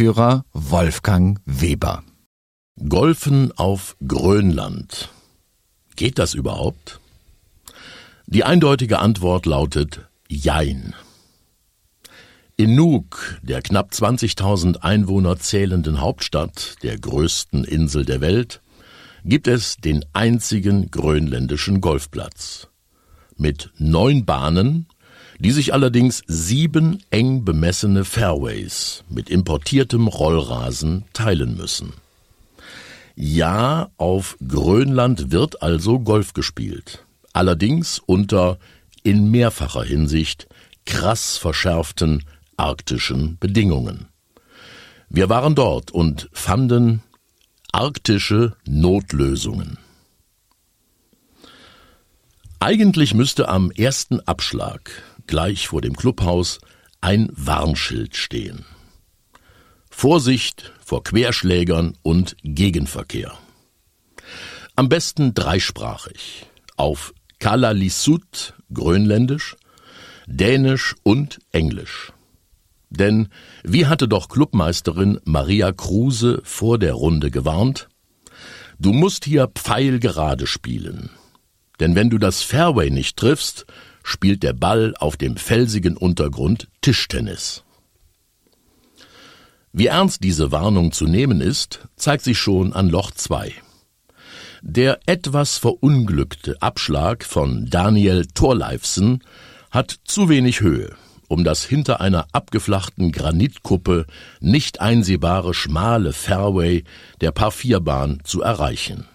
Wolfgang Weber. Golfen auf Grönland. Geht das überhaupt? Die eindeutige Antwort lautet Jein. In Nuuk, der knapp 20.000 Einwohner zählenden Hauptstadt der größten Insel der Welt, gibt es den einzigen grönländischen Golfplatz. Mit neun Bahnen, die sich allerdings sieben eng bemessene Fairways mit importiertem Rollrasen teilen müssen. Ja, auf Grönland wird also Golf gespielt, allerdings unter in mehrfacher Hinsicht krass verschärften arktischen Bedingungen. Wir waren dort und fanden arktische Notlösungen. Eigentlich müsste am ersten Abschlag, gleich vor dem Clubhaus, ein Warnschild stehen. Vorsicht vor Querschlägern und Gegenverkehr. Am besten dreisprachig, auf Kalalisut, grönländisch, dänisch und englisch. Denn, wie hatte doch Clubmeisterin Maria Kruse vor der Runde gewarnt, du musst hier pfeilgerade spielen. Denn wenn du das Fairway nicht triffst, spielt der Ball auf dem felsigen Untergrund Tischtennis. Wie ernst diese Warnung zu nehmen ist, zeigt sich schon an Loch 2. Der etwas verunglückte Abschlag von Daniel Thorleifsen hat zu wenig Höhe, um das hinter einer abgeflachten Granitkuppe nicht einsehbare schmale Fairway der Par 4 Bahn zu erreichen.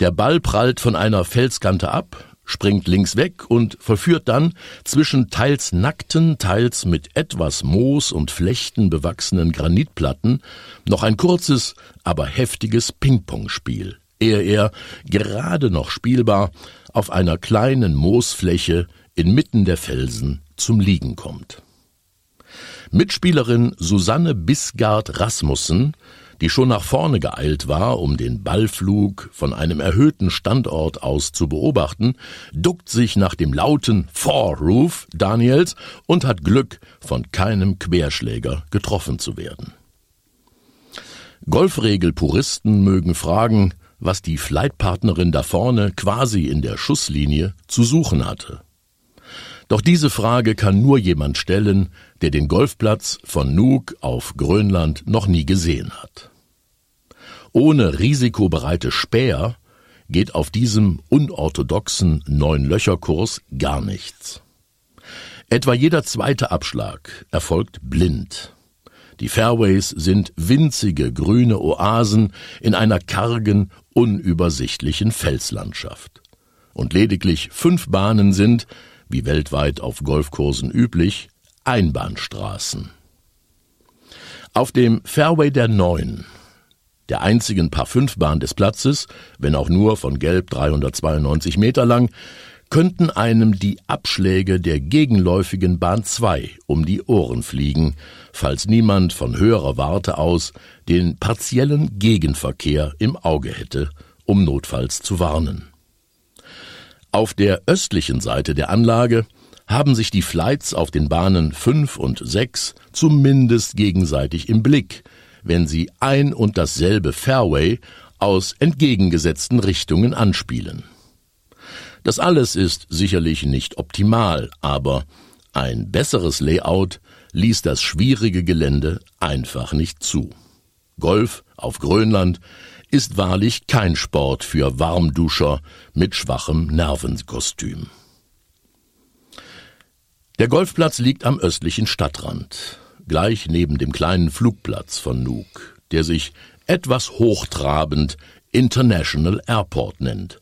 Der Ball prallt von einer Felskante ab, springt links weg und verführt dann zwischen teils nackten, teils mit etwas Moos und Flechten bewachsenen Granitplatten noch ein kurzes, aber heftiges Ping-Pong-Spiel, ehe er, gerade noch spielbar, auf einer kleinen Moosfläche inmitten der Felsen zum Liegen kommt. Mitspielerin Susanne Bisgard Rasmussen die schon nach vorne geeilt war, um den Ballflug von einem erhöhten Standort aus zu beobachten, duckt sich nach dem lauten Four-Roof Daniels und hat Glück, von keinem Querschläger getroffen zu werden. Golfregelpuristen mögen fragen, was die Flightpartnerin da vorne quasi in der Schusslinie zu suchen hatte. Doch diese Frage kann nur jemand stellen, der den Golfplatz von Nuuk auf Grönland noch nie gesehen hat. Ohne risikobereite Späher geht auf diesem unorthodoxen Neun-Löcher-Kurs gar nichts. Etwa jeder zweite Abschlag erfolgt blind. Die Fairways sind winzige grüne Oasen in einer kargen, unübersichtlichen Felslandschaft. Und lediglich fünf Bahnen sind, wie weltweit auf Golfkursen üblich, Einbahnstraßen. Auf dem Fairway der Neun, der einzigen Par-5-Bahn des Platzes, wenn auch nur von gelb 392 Meter lang, könnten einem die Abschläge der gegenläufigen Bahn 2 um die Ohren fliegen, falls niemand von höherer Warte aus den partiellen Gegenverkehr im Auge hätte, um notfalls zu warnen. Auf der östlichen Seite der Anlage haben sich die Flights auf den Bahnen 5 und 6 zumindest gegenseitig im Blick, wenn sie ein und dasselbe Fairway aus entgegengesetzten Richtungen anspielen. Das alles ist sicherlich nicht optimal, aber ein besseres Layout ließ das schwierige Gelände einfach nicht zu. Golf auf Grönland ist wahrlich kein Sport für Warmduscher mit schwachem Nervenkostüm. Der Golfplatz liegt am östlichen Stadtrand, gleich neben dem kleinen Flugplatz von Nuuk, der sich etwas hochtrabend International Airport nennt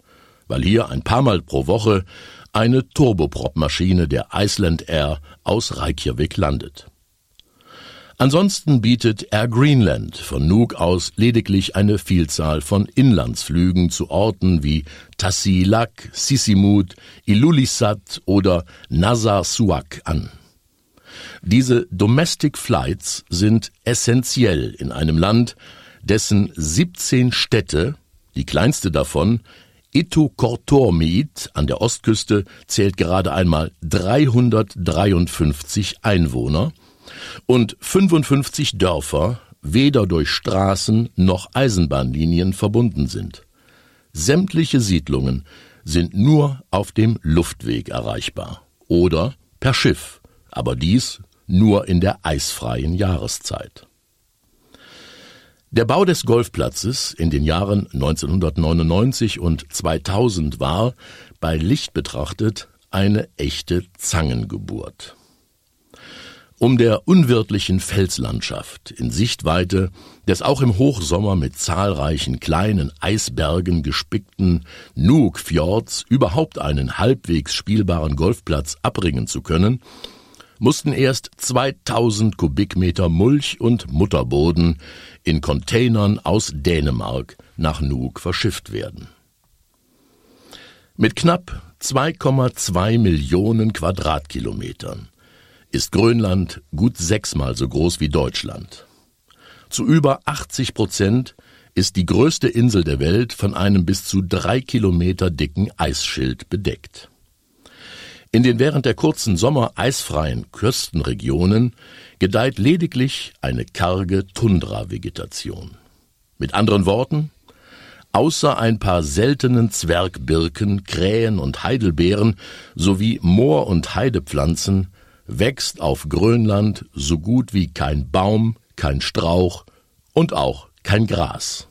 weil hier ein paar Mal pro Woche eine Turboprop-Maschine der Iceland Air aus Reykjavik landet. Ansonsten bietet Air Greenland von Nuuk aus lediglich eine Vielzahl von Inlandsflügen zu Orten wie Tassilak, Sissimut, Ilulissat oder Narsarsuaq an. Diese Domestic Flights sind essentiell in einem Land, dessen 17 Städte, die kleinste davon Itukortormiit an der Ostküste zählt gerade einmal 353 Einwohner und 55 Dörfer weder durch Straßen noch Eisenbahnlinien verbunden sind. Sämtliche Siedlungen sind nur auf dem Luftweg erreichbar oder per Schiff, aber dies nur in der eisfreien Jahreszeit. Der Bau des Golfplatzes in den Jahren 1999 und 2000 war, bei Licht betrachtet, eine echte Zangengeburt. Um der unwirtlichen Felslandschaft in Sichtweite des auch im Hochsommer mit zahlreichen kleinen Eisbergen gespickten Nuuk Fjords überhaupt einen halbwegs spielbaren Golfplatz abbringen zu können, mussten erst 2000 Kubikmeter Mulch und Mutterboden in Containern aus Dänemark nach Nuuk verschifft werden. Mit knapp 2,2 Millionen Quadratkilometern ist Grönland gut sechsmal so groß wie Deutschland. Zu über 80 Prozent ist die größte Insel der Welt von einem bis zu drei Kilometer dicken Eisschild bedeckt. In den während der kurzen Sommer eisfreien Küstenregionen gedeiht lediglich eine karge Tundravegetation. Mit anderen Worten, außer ein paar seltenen Zwergbirken, Krähen und Heidelbeeren sowie Moor- und Heidepflanzen wächst auf Grönland so gut wie kein Baum, kein Strauch und auch kein Gras.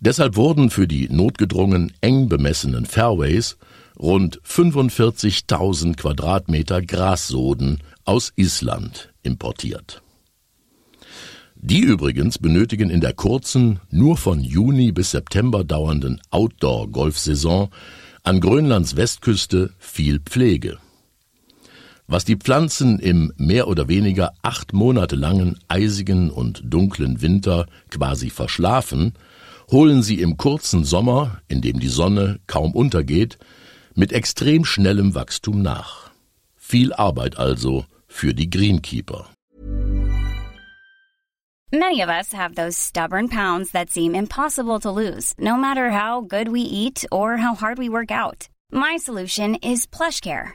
Deshalb wurden für die notgedrungen eng bemessenen Fairways rund 45.000 Quadratmeter Grassoden aus Island importiert. Die übrigens benötigen in der kurzen, nur von Juni bis September dauernden Outdoor-Golfsaison an Grönlands Westküste viel Pflege. Was die Pflanzen im mehr oder weniger acht Monate langen eisigen und dunklen Winter quasi verschlafen, holen sie im kurzen Sommer, in dem die Sonne kaum untergeht, mit extrem schnellem Wachstum nach. Viel Arbeit also für die Greenkeeper. Many of us have those stubborn pounds that seem impossible to lose, no matter how good we eat or how hard we work out. My solution is PlushCare.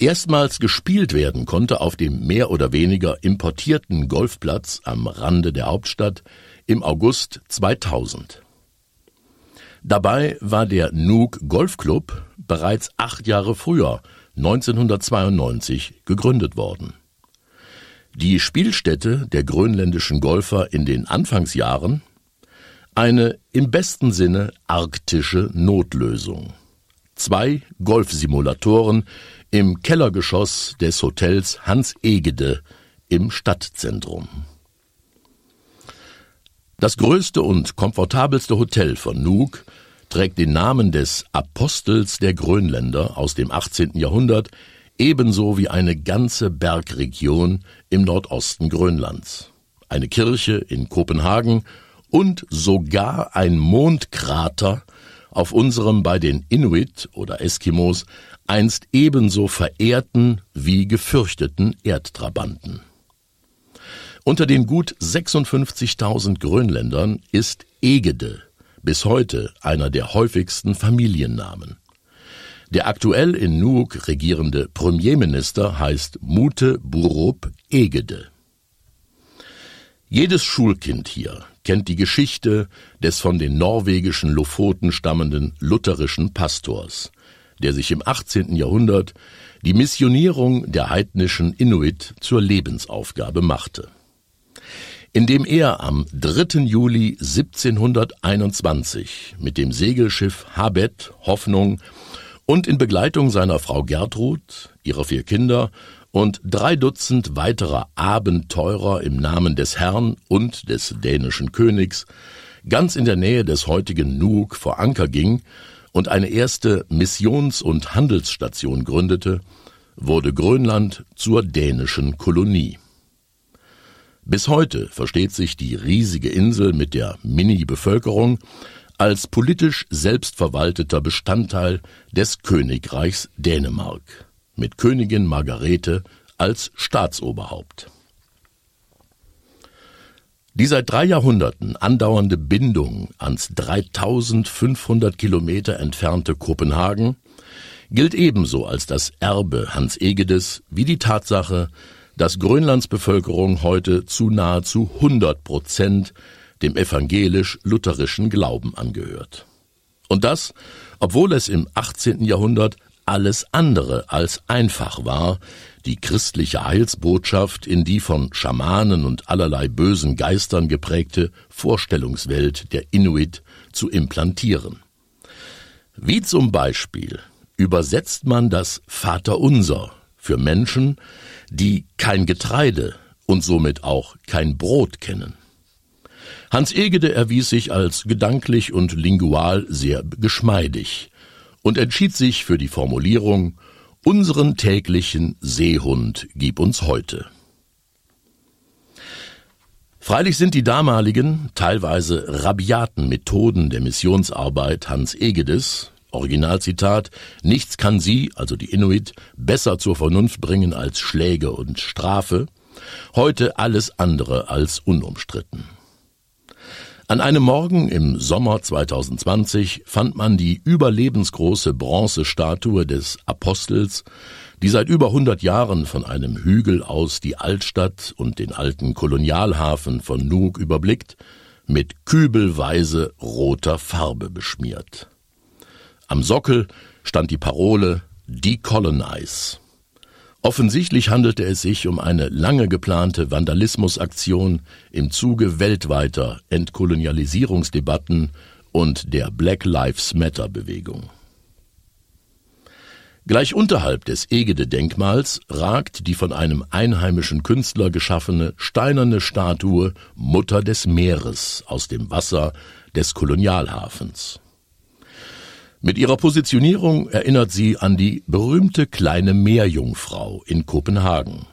Erstmals gespielt werden konnte auf dem mehr oder weniger importierten Golfplatz am Rande der Hauptstadt im August 2000. Dabei war der Nuuk Golfclub bereits acht Jahre früher, 1992, gegründet worden. Die Spielstätte der grönländischen Golfer in den Anfangsjahren eine im besten Sinne arktische Notlösung. Zwei Golfsimulatoren im Kellergeschoss des Hotels Hans Egede im Stadtzentrum. Das größte und komfortabelste Hotel von Nuuk trägt den Namen des Apostels der Grönländer aus dem 18. Jahrhundert, ebenso wie eine ganze Bergregion im Nordosten Grönlands. Eine Kirche in Kopenhagen und sogar ein Mondkrater auf unserem bei den Inuit oder Eskimos einst ebenso verehrten wie gefürchteten Erdtrabanten. Unter den gut 56.000 Grönländern ist Egede bis heute einer der häufigsten Familiennamen. Der aktuell in Nuuk regierende Premierminister heißt Mute Burup Egede. Jedes Schulkind hier kennt die Geschichte des von den norwegischen Lofoten stammenden lutherischen Pastors, der sich im 18. Jahrhundert die Missionierung der heidnischen Inuit zur Lebensaufgabe machte indem er am 3. Juli 1721 mit dem Segelschiff Habet Hoffnung und in Begleitung seiner Frau Gertrud, ihrer vier Kinder und drei Dutzend weiterer Abenteurer im Namen des Herrn und des dänischen Königs ganz in der Nähe des heutigen Nuuk vor Anker ging und eine erste Missions- und Handelsstation gründete, wurde Grönland zur dänischen Kolonie. Bis heute versteht sich die riesige Insel mit der Mini-Bevölkerung als politisch selbstverwalteter Bestandteil des Königreichs Dänemark mit Königin Margarete als Staatsoberhaupt. Die seit drei Jahrhunderten andauernde Bindung ans 3500 Kilometer entfernte Kopenhagen gilt ebenso als das Erbe Hans Egedes wie die Tatsache, dass Grönlands Bevölkerung heute zu nahezu 100 Prozent dem evangelisch-lutherischen Glauben angehört. Und das, obwohl es im 18. Jahrhundert alles andere als einfach war, die christliche Heilsbotschaft in die von Schamanen und allerlei bösen Geistern geprägte Vorstellungswelt der Inuit zu implantieren. Wie zum Beispiel übersetzt man das Vaterunser für Menschen, die kein Getreide und somit auch kein Brot kennen. Hans Egede erwies sich als gedanklich und lingual sehr geschmeidig und entschied sich für die Formulierung Unseren täglichen Seehund gib uns heute. Freilich sind die damaligen, teilweise rabiaten Methoden der Missionsarbeit Hans Egedes Originalzitat, nichts kann sie, also die Inuit, besser zur Vernunft bringen als Schläge und Strafe, heute alles andere als unumstritten. An einem Morgen im Sommer 2020 fand man die überlebensgroße Bronzestatue des Apostels, die seit über 100 Jahren von einem Hügel aus die Altstadt und den alten Kolonialhafen von Nuuk überblickt, mit kübelweise roter Farbe beschmiert. Am Sockel stand die Parole Decolonize. Offensichtlich handelte es sich um eine lange geplante Vandalismusaktion im Zuge weltweiter Entkolonialisierungsdebatten und der Black Lives Matter Bewegung. Gleich unterhalb des Egede-Denkmals ragt die von einem einheimischen Künstler geschaffene steinerne Statue Mutter des Meeres aus dem Wasser des Kolonialhafens. Mit ihrer Positionierung erinnert sie an die berühmte kleine Meerjungfrau in Kopenhagen.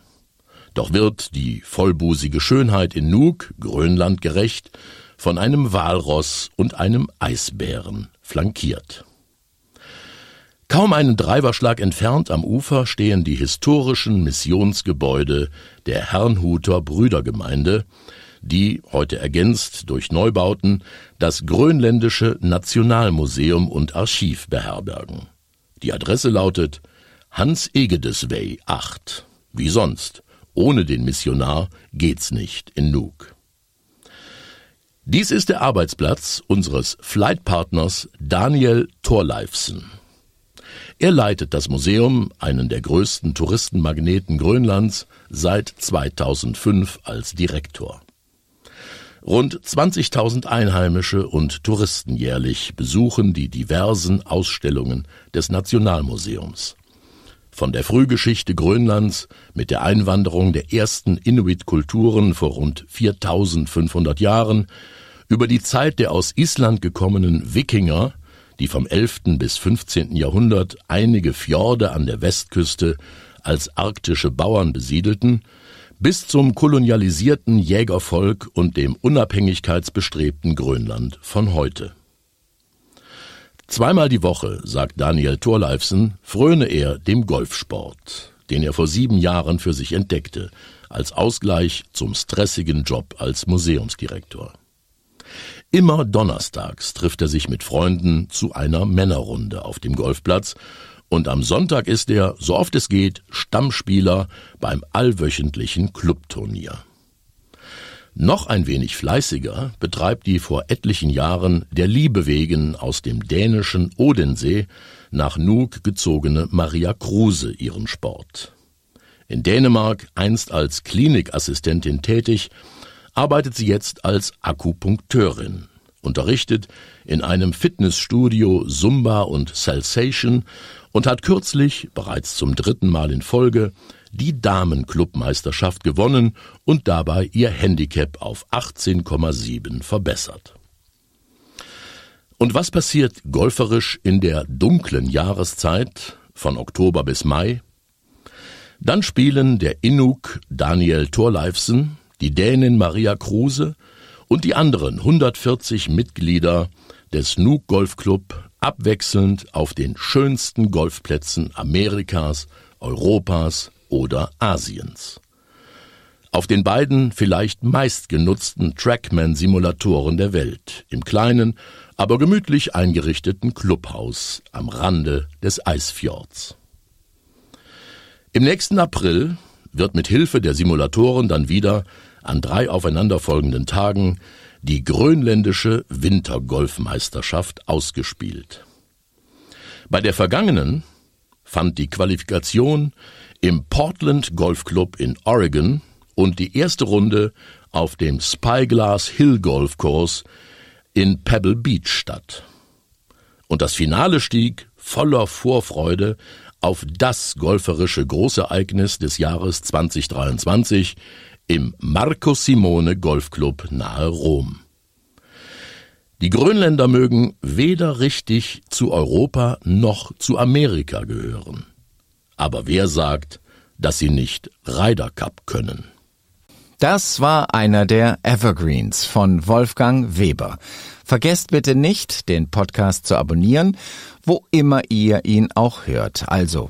Doch wird die vollbusige Schönheit in Nuuk, Grönland gerecht, von einem Walross und einem Eisbären flankiert. Kaum einen Dreiberschlag entfernt am Ufer stehen die historischen Missionsgebäude der Herrnhuter Brüdergemeinde, die, heute ergänzt durch Neubauten, das Grönländische Nationalmuseum und Archiv beherbergen. Die Adresse lautet Hans Egedeswey 8. Wie sonst. Ohne den Missionar geht's nicht in Nuuk. Dies ist der Arbeitsplatz unseres Flightpartners Daniel Thorleifsen. Er leitet das Museum, einen der größten Touristenmagneten Grönlands, seit 2005 als Direktor. Rund 20.000 Einheimische und Touristen jährlich besuchen die diversen Ausstellungen des Nationalmuseums. Von der Frühgeschichte Grönlands mit der Einwanderung der ersten Inuit-Kulturen vor rund 4500 Jahren über die Zeit der aus Island gekommenen Wikinger, die vom 11. bis 15. Jahrhundert einige Fjorde an der Westküste als arktische Bauern besiedelten, bis zum kolonialisierten Jägervolk und dem unabhängigkeitsbestrebten Grönland von heute. Zweimal die Woche, sagt Daniel Thorleifsen, fröne er dem Golfsport, den er vor sieben Jahren für sich entdeckte, als Ausgleich zum stressigen Job als Museumsdirektor. Immer donnerstags trifft er sich mit Freunden zu einer Männerrunde auf dem Golfplatz und am Sonntag ist er, so oft es geht, Stammspieler beim allwöchentlichen Clubturnier. Noch ein wenig fleißiger betreibt die vor etlichen Jahren der Liebe wegen aus dem dänischen Odensee nach Nuuk gezogene Maria Kruse ihren Sport. In Dänemark einst als Klinikassistentin tätig, arbeitet sie jetzt als Akupunkteurin, unterrichtet in einem Fitnessstudio Zumba und Salsation und hat kürzlich, bereits zum dritten Mal in Folge, die Damenclubmeisterschaft gewonnen und dabei ihr Handicap auf 18,7 verbessert. Und was passiert golferisch in der dunklen Jahreszeit von Oktober bis Mai? Dann spielen der Inuk Daniel Thorleifsen, die Dänin Maria Kruse und die anderen 140 Mitglieder des Nuuk Golf Club abwechselnd auf den schönsten Golfplätzen Amerikas, Europas oder Asiens. Auf den beiden vielleicht meistgenutzten Trackman-Simulatoren der Welt, im kleinen, aber gemütlich eingerichteten Clubhaus am Rande des Eisfjords. Im nächsten April wird mit Hilfe der Simulatoren dann wieder an drei aufeinanderfolgenden Tagen die grönländische Wintergolfmeisterschaft ausgespielt. Bei der vergangenen fand die Qualifikation im Portland Golf Club in Oregon und die erste Runde auf dem Spyglass Hill Golf Course in Pebble Beach statt. Und das Finale stieg voller Vorfreude auf das golferische Großereignis des Jahres 2023 im Marco Simone Golfclub nahe Rom. Die Grönländer mögen weder richtig zu Europa noch zu Amerika gehören. Aber wer sagt, dass sie nicht Ryder Cup können? Das war einer der Evergreens von Wolfgang Weber. Vergesst bitte nicht, den Podcast zu abonnieren, wo immer ihr ihn auch hört. Also